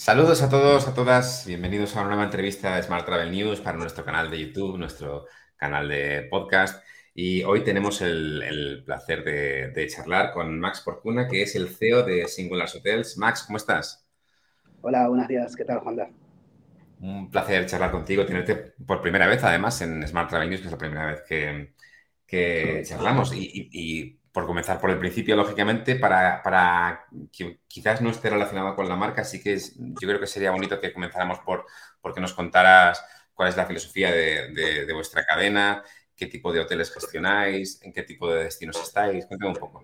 Saludos a todos, a todas. Bienvenidos a una nueva entrevista de Smart Travel News para nuestro canal de YouTube, nuestro canal de podcast. Y hoy tenemos el, placer de, charlar con Max Porcuna, que es el CEO de Singular Hotels. Max, ¿cómo estás? Hola, buenos días. ¿Qué tal, Juan? Un placer charlar contigo, tenerte por primera vez, además, en Smart Travel News, que es la primera vez que, charlamos. y por comenzar por el principio, lógicamente, para, para, que quizás no esté relacionado con la marca, así que yo creo que sería bonito que comenzáramos por, por que nos contaras cuál es la filosofía de, de, vuestra cadena, qué tipo de hoteles gestionáis, en qué tipo de destinos estáis. Cuéntame un poco.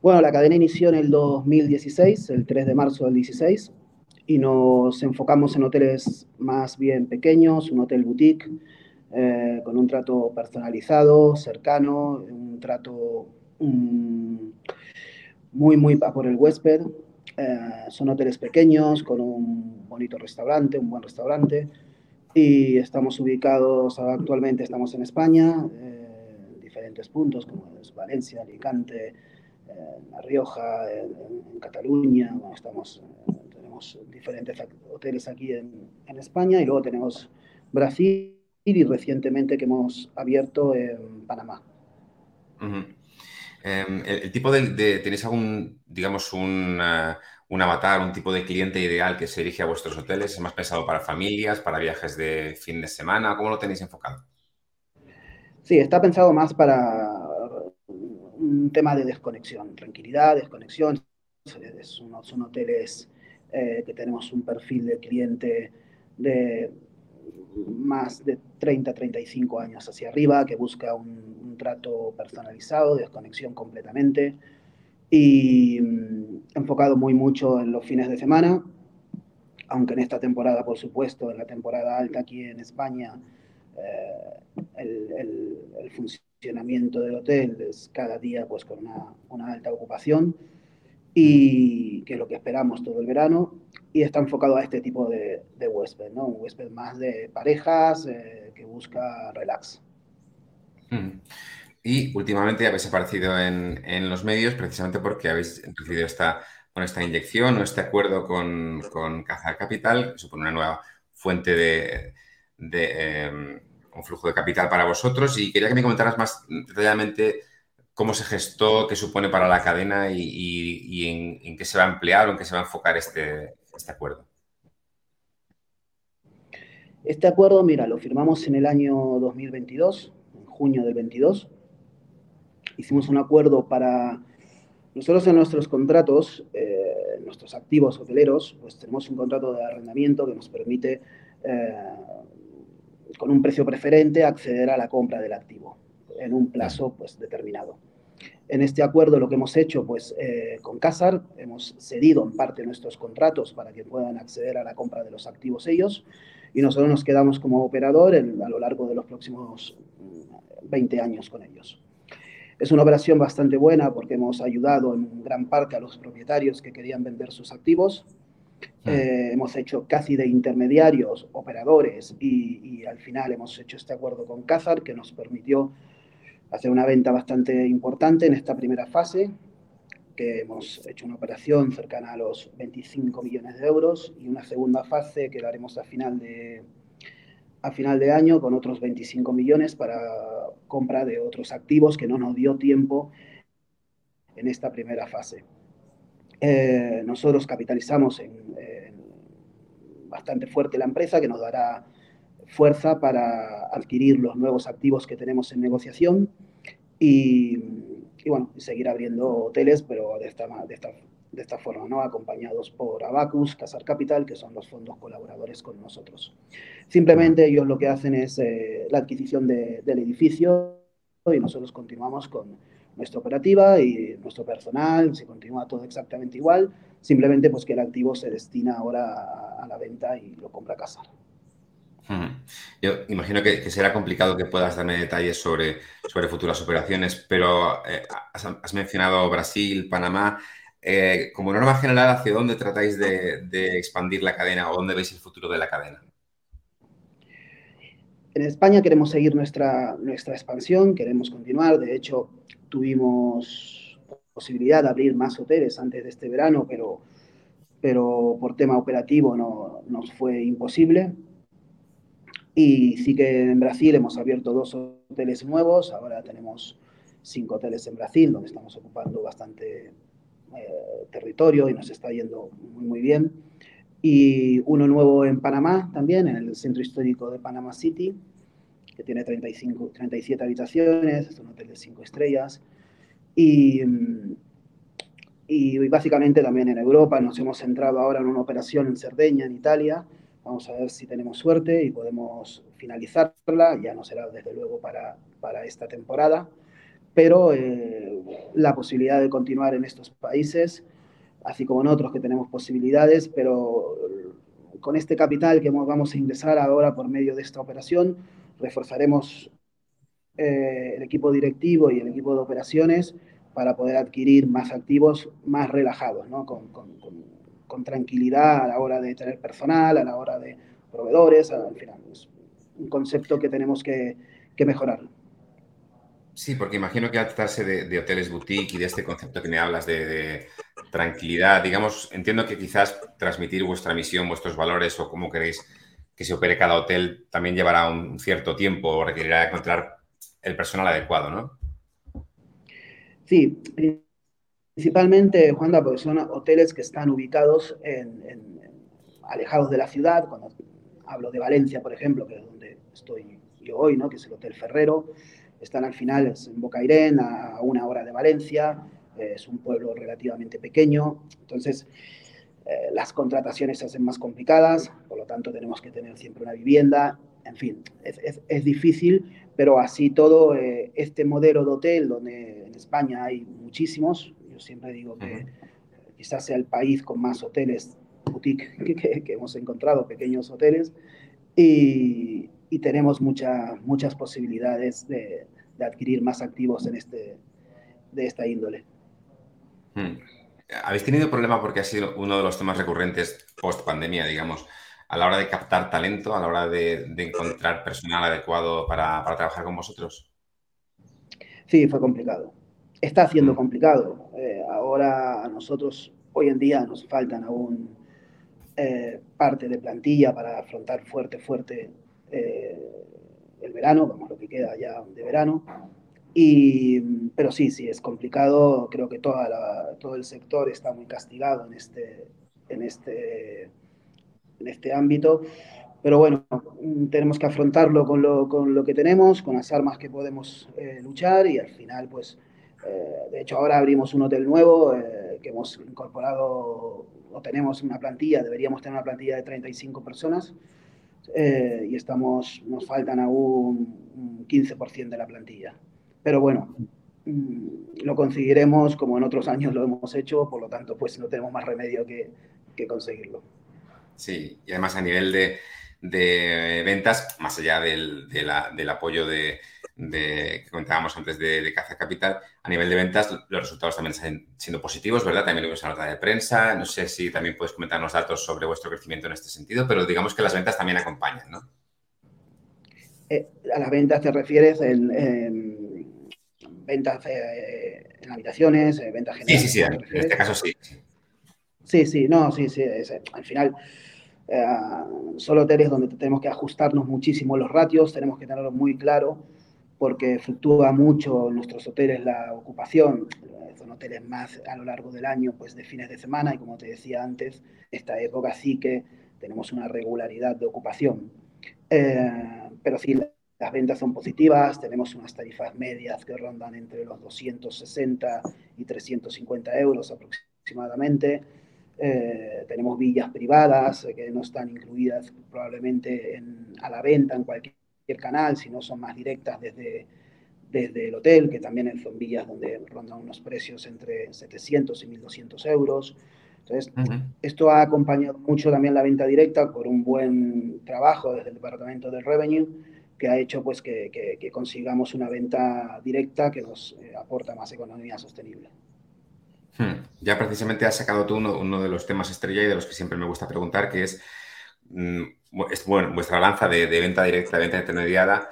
Bueno, la cadena inició en el 2016, el 3 de marzo del 16, y nos enfocamos en hoteles más bien pequeños, un hotel boutique, eh, con un trato personalizado, cercano, un trato muy, muy por el huésped. Eh, son hoteles pequeños, con un bonito restaurante, un buen restaurante. Y estamos ubicados, actualmente estamos en España, eh, en diferentes puntos, como es Valencia, Alicante, La Rioja, en, Cataluña. estamos, tenemos diferentes hoteles aquí en, en España y luego tenemos Brasil y recientemente que hemos abierto en Panamá. Em, el, tipo de, ¿Tenéis algún, digamos, un, un, avatar, un tipo de cliente ideal que se dirige a vuestros hoteles? ¿Es más pensado para familias, para viajes de fin de semana? ¿Cómo lo tenéis enfocado? Sí, está pensado más para un tema de desconexión, tranquilidad, desconexión. son hoteles eh, que tenemos un perfil de cliente de más de 30, 35 años hacia arriba, que busca un, trato personalizado, desconexión completamente y mm, enfocado muy mucho en los fines de semana, aunque en esta temporada, por supuesto, en la temporada alta aquí en España, eh, el, funcionamiento del hotel es cada día pues con una, una alta ocupación y que es lo que esperamos todo el verano, y está enfocado a este tipo de, de huésped, ¿no? Un huésped más de parejas eh, que busca relax. Y últimamente habéis aparecido en, en, los medios precisamente porque habéis recibido esta, con esta inyección o este acuerdo con, con Caza Capital, que supone una nueva fuente de, de em, un flujo de capital para vosotros. Y quería que me comentaras más detalladamente cómo se gestó, qué supone para la cadena y, en, qué se va a emplear o en qué se va a enfocar este, este acuerdo. Este acuerdo, mira, lo firmamos en el año 2022, en junio del 22. Hicimos un acuerdo para... Nosotros en nuestros contratos, eh, nuestros activos hoteleros, pues tenemos un contrato de arrendamiento que nos permite, eh, con un precio preferente, acceder a la compra del activo en un plazo pues, determinado. En este acuerdo lo que hemos hecho pues, eh, con Casar, hemos cedido en parte nuestros contratos para que puedan acceder a la compra de los activos ellos y nosotros nos quedamos como operador a lo largo de los próximos 20 mm, años con ellos. Es una operación bastante buena porque hemos ayudado en gran parte a los propietarios que querían vender sus activos. Hmm. Eh, hemos hecho casi de intermediarios, operadores y, y, al final hemos hecho este acuerdo con Cazar que nos permitió hacer una venta bastante importante en esta primera fase, que hemos hecho una operación cercana a los 25 millones de euros y una segunda fase que la haremos a final de, a final de año con otros 25 millones para compra de otros activos que no nos dio tiempo en esta primera fase. Eh, nosotros capitalizamos en, bastante fuerte la empresa que nos dará fuerza para adquirir los nuevos activos que tenemos en negociación y, bueno, seguir abriendo hoteles, pero de esta, de esta, de esta forma, ¿no? acompañados por Abacus, Casar Capital, que son los fondos colaboradores con nosotros. Simplemente ellos lo que hacen es eh, la adquisición de, del edificio y nosotros continuamos con nuestra operativa y nuestro personal, se continúa todo exactamente igual, simplemente pues que el activo se destina ahora a, a la venta y lo compra Casar. Yo imagino que, será complicado que puedas darme detalles sobre, futuras operaciones, pero eh, has, mencionado Brasil, Panamá. Eh, como norma general, ¿hacia dónde tratáis de, expandir la cadena o dónde veis el futuro de la cadena? En España queremos seguir nuestra, nuestra expansión, queremos continuar. De hecho, tuvimos posibilidad de abrir más hoteles antes de este verano, pero pero por tema operativo no nos fue imposible. Y sí que en Brasil hemos abierto dos hoteles nuevos, ahora tenemos cinco hoteles en Brasil, donde estamos ocupando bastante eh, territorio y nos está yendo muy, muy bien. Y uno nuevo en Panamá también, en el centro histórico de Panama City, que tiene 35, 37 habitaciones, es un hotel de cinco estrellas. Y, y básicamente también en Europa nos hemos centrado ahora en una operación en Cerdeña, en Italia, Vamos a ver si tenemos suerte y podemos finalizarla. Ya no será desde luego para, para esta temporada, pero eh, la posibilidad de continuar en estos países, así como en otros que tenemos posibilidades, pero con este capital que vamos a ingresar ahora por medio de esta operación, reforzaremos eh, el equipo directivo y el equipo de operaciones para poder adquirir más activos más relajados, ¿no? con, con, con con tranquilidad a la hora de tener personal, a la hora de proveedores, al final. Es un concepto que tenemos que, que mejorar. Sí, porque imagino que al tratarse de, hoteles boutique y de este concepto que me hablas de, tranquilidad, digamos, entiendo que quizás transmitir vuestra misión, vuestros valores o cómo queréis que se opere cada hotel también llevará un cierto tiempo o requerirá encontrar el personal adecuado, ¿no? Sí, Principalmente, Juanda, porque son hoteles que están ubicados en, alejados de la ciudad. Cuando hablo de Valencia, por ejemplo, que es donde estoy yo hoy, ¿no? que es el Hotel Ferrero, están al final en Bocairén, a una hora de Valencia. es un pueblo relativamente pequeño. Entonces, eh, las contrataciones se hacen más complicadas, por lo tanto tenemos que tener siempre una vivienda. En fin, es, es, difícil, pero así todo, eh, este modelo de hotel, donde en España hay muchísimos, siempre digo que quizás sea el país con más hoteles boutique que, hemos encontrado, pequeños hoteles, y, tenemos muchas posibilidades de, adquirir más activos en este, de esta índole. Hmm. ¿Habéis tenido problema porque ha sido uno de los temas recurrentes post pandemia, digamos, a la hora de captar talento, a la hora de, encontrar personal adecuado para, para trabajar con vosotros? Sí, fue complicado está siendo mm. complicado. Eh, ahora a nosotros, hoy en día, nos faltan aún eh, parte de plantilla para afrontar fuerte, fuerte eh, el verano, vamos, lo que queda ya de verano. Y, pero sí, sí, es complicado. Creo que toda todo el sector está muy castigado en este, en este, en este ámbito. Pero bueno, tenemos que afrontarlo con lo, con lo que tenemos, con las armas que podemos luchar y al final, pues, eh, de hecho, ahora abrimos un hotel nuevo eh, que hemos incorporado, o tenemos una plantilla, deberíamos tener una plantilla de 35 personas eh, y estamos, nos faltan aún un 15% de la plantilla. Pero bueno, mm, lo conseguiremos como en otros años lo hemos hecho, por lo tanto, pues no tenemos más remedio que, que conseguirlo. Sí, y además a nivel de, de ventas, más allá del, del apoyo de, que comentábamos antes de, Caza Capital, a nivel de ventas los resultados también están siendo positivos, ¿verdad? También lo vimos en la nota de prensa. No sé si también puedes comentarnos datos sobre vuestro crecimiento en este sentido, pero digamos que las ventas también acompañan, ¿no? Eh, a las ventas te refieres en, ventas eh, en habitaciones, eh, ventas generales. Sí, sí, sí, en este caso sí. Sí, sí, no, sí, sí. al final eh, son hoteles donde tenemos que ajustarnos muchísimo los ratios, tenemos que tenerlo muy claro porque fluctúa mucho en nuestros hoteles la ocupación. Son hoteles más a lo largo del año, pues de fines de semana y como te decía antes, esta época sí que tenemos una regularidad de ocupación. Eh, pero sí, las ventas son positivas, tenemos unas tarifas medias que rondan entre los 260 y 350 euros aproximadamente. Eh, tenemos villas privadas eh, que no están incluidas probablemente a la venta en cualquier canal, sino son más directas desde, desde el hotel, que también son villas donde rondan unos precios entre 700 y 1200 euros. Entonces, esto ha acompañado mucho también la venta directa por un buen trabajo desde el Departamento del Revenue, que ha hecho pues que, que, consigamos una venta directa que nos eh, aporta más economía sostenible. Hmm. Ya precisamente has sacado tú uno, de los temas estrella y de los que siempre me gusta preguntar, que es, bueno, vuestra lanza de, venta directa, de venta intermediada.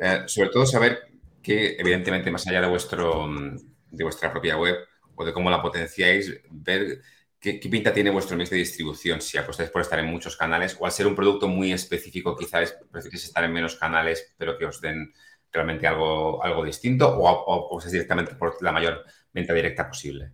Eh, sobre todo saber que, evidentemente, más allá de, vuestro, mm, de vuestra propia web o de cómo la potenciáis, ver ¿qué, pinta tiene vuestro mix de distribución? Si apostáis por estar en muchos canales o al ser un producto muy específico, quizás preferís estar en menos canales, pero que os den realmente algo, algo distinto o, o, directamente por la mayor venta directa posible.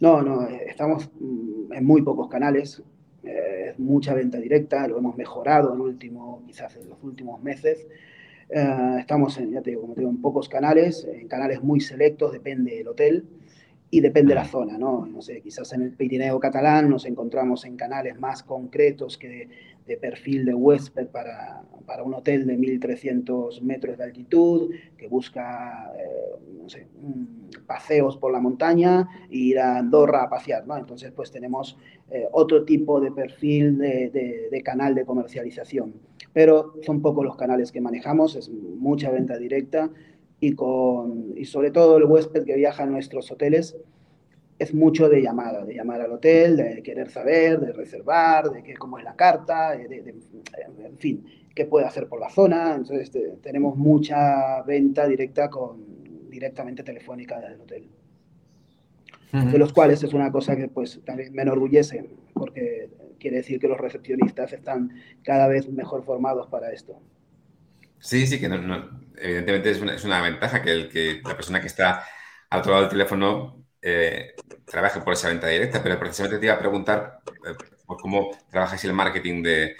No, no, estamos mm, en muy pocos canales, eh, mucha venta directa, lo hemos mejorado en último, quizás en los últimos meses. Eh, estamos en, ya te como te en pocos canales, en canales muy selectos, depende del hotel y depende de la zona, ¿no? No sé, quizás en el Pirineo catalán nos encontramos en canales más concretos que de perfil de huésped para, para un hotel de 1.300 metros de altitud, que busca, eh, no sé, paseos por la montaña e ir a Andorra a pasear, ¿no? Entonces, pues tenemos eh, otro tipo de perfil de, de, canal de comercialización. Pero son pocos los canales que manejamos, es mucha venta directa y, con, y sobre todo el huésped que viaja a nuestros hoteles es mucho de llamada, de llamar al hotel, de querer saber, de reservar, de qué, cómo es la carta, de, en fin, qué puede hacer por la zona. Entonces tenemos mucha venta directa con directamente telefónica del hotel. De los cuales es una cosa que pues también me enorgullece, porque quiere decir que los recepcionistas están cada vez mejor formados para esto. Sí, sí, que evidentemente es una, es una ventaja que, el, que la persona que está al otro lado del teléfono eh, trabaje por esa venta directa, pero precisamente te iba a preguntar eh, por cómo trabajáis el marketing de,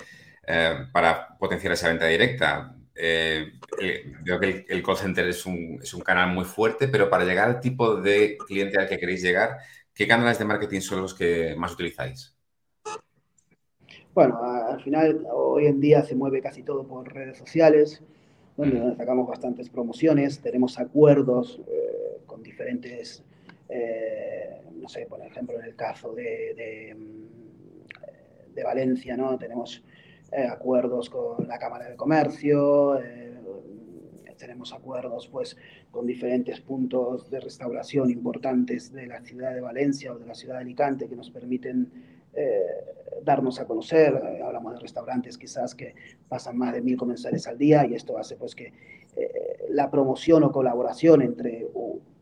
eh, para potenciar esa venta directa. veo que el, call center es un, es un, canal muy fuerte, pero para llegar al tipo de cliente al que queréis llegar, ¿qué canales de marketing son los que más utilizáis? Bueno, al final hoy en día se mueve casi todo por redes sociales, donde sacamos bastantes promociones, tenemos acuerdos con diferentes eh, no sé, por ejemplo, en el caso de, de, mm, Valencia, ¿no? Tenemos eh, acuerdos con la Cámara de Comercio, eh, tenemos acuerdos pues, con diferentes puntos de restauración importantes de la ciudad de Valencia o de la ciudad de Alicante que nos permiten darnos a conocer. hablamos de restaurantes quizás que pasan más de mil comensales al día y esto hace pues que la promoción o colaboración entre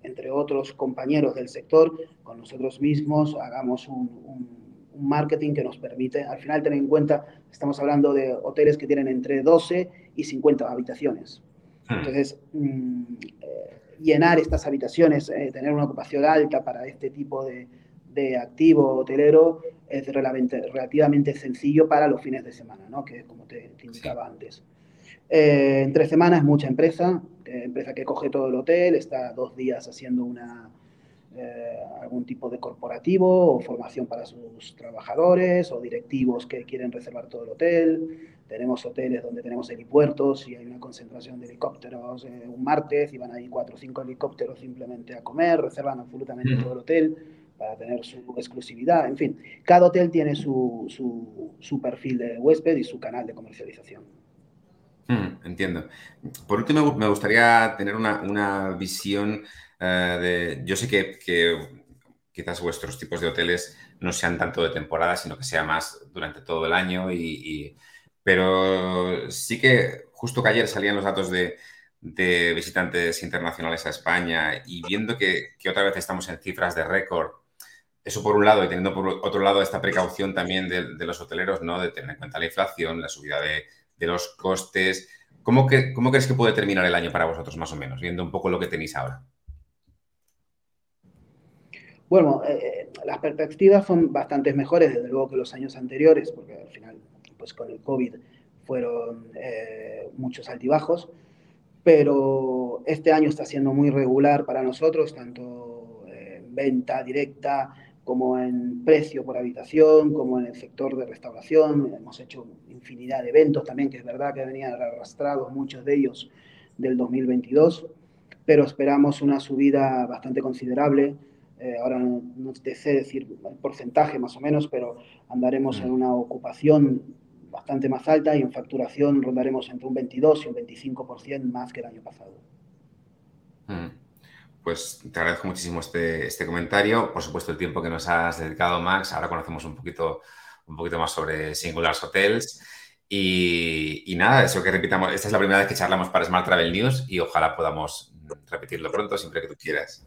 entre otros compañeros del sector, con nosotros mismos, hagamos un, marketing que nos permite, al final tener en cuenta, estamos hablando de hoteles que tienen entre 12 y 50 habitaciones. Hmm. Entonces, mm, eh, llenar estas habitaciones, eh, tener una ocupación alta para este tipo de, de activo hotelero es relativamente, sencillo para los fines de semana, ¿no? que como te, indicaba antes. Eh, entre semanas, mucha empresa, eh, empresa que coge todo el hotel, está dos días haciendo una, eh, algún tipo de corporativo o formación para sus trabajadores o directivos que quieren reservar todo el hotel. Tenemos hoteles donde tenemos helipuertos y hay una concentración de helicópteros eh, un martes y van ahí cuatro o cinco helicópteros simplemente a comer, reservan absolutamente todo el hotel para tener su exclusividad. En fin, cada hotel tiene su, su, perfil de huésped y su canal de comercialización. Hmm, entiendo. Por último, me gustaría tener una, visión eh, de... Yo sé que, quizás vuestros tipos de hoteles no sean tanto de temporada, sino que sea más durante todo el año. Y, pero sí que justo que ayer salían los datos de, visitantes internacionales a España y viendo que, otra vez estamos en cifras de récord, eso por un lado, y teniendo por otro lado esta precaución también de, de los hoteleros, ¿no? De tener en cuenta la inflación, la subida de, de los costes. ¿Cómo, que, ¿Cómo crees que puede terminar el año para vosotros, más o menos, viendo un poco lo que tenéis ahora? Bueno, eh, las perspectivas son bastante mejores, desde luego, que los años anteriores, porque al final, pues con el COVID fueron eh, muchos altibajos, pero este año está siendo muy regular para nosotros, tanto en venta directa como en precio por habitación, como en el sector de restauración. Hemos hecho infinidad de eventos también, que es verdad que venían arrastrados muchos de ellos del 2022, pero esperamos una subida bastante considerable. Eh, ahora no, te sé decir el porcentaje más o menos, pero andaremos en una ocupación bastante más alta y en facturación rondaremos entre un 22 y un 25% más que el año pasado. Pues te agradezco muchísimo este, este, comentario. Por supuesto, el tiempo que nos has dedicado, Max. Ahora conocemos un poquito, un poquito más sobre Singulars Hotels. Y, y, nada, eso que repitamos. Esta es la primera vez que charlamos para Smart Travel News y ojalá podamos repetirlo pronto, siempre que tú quieras.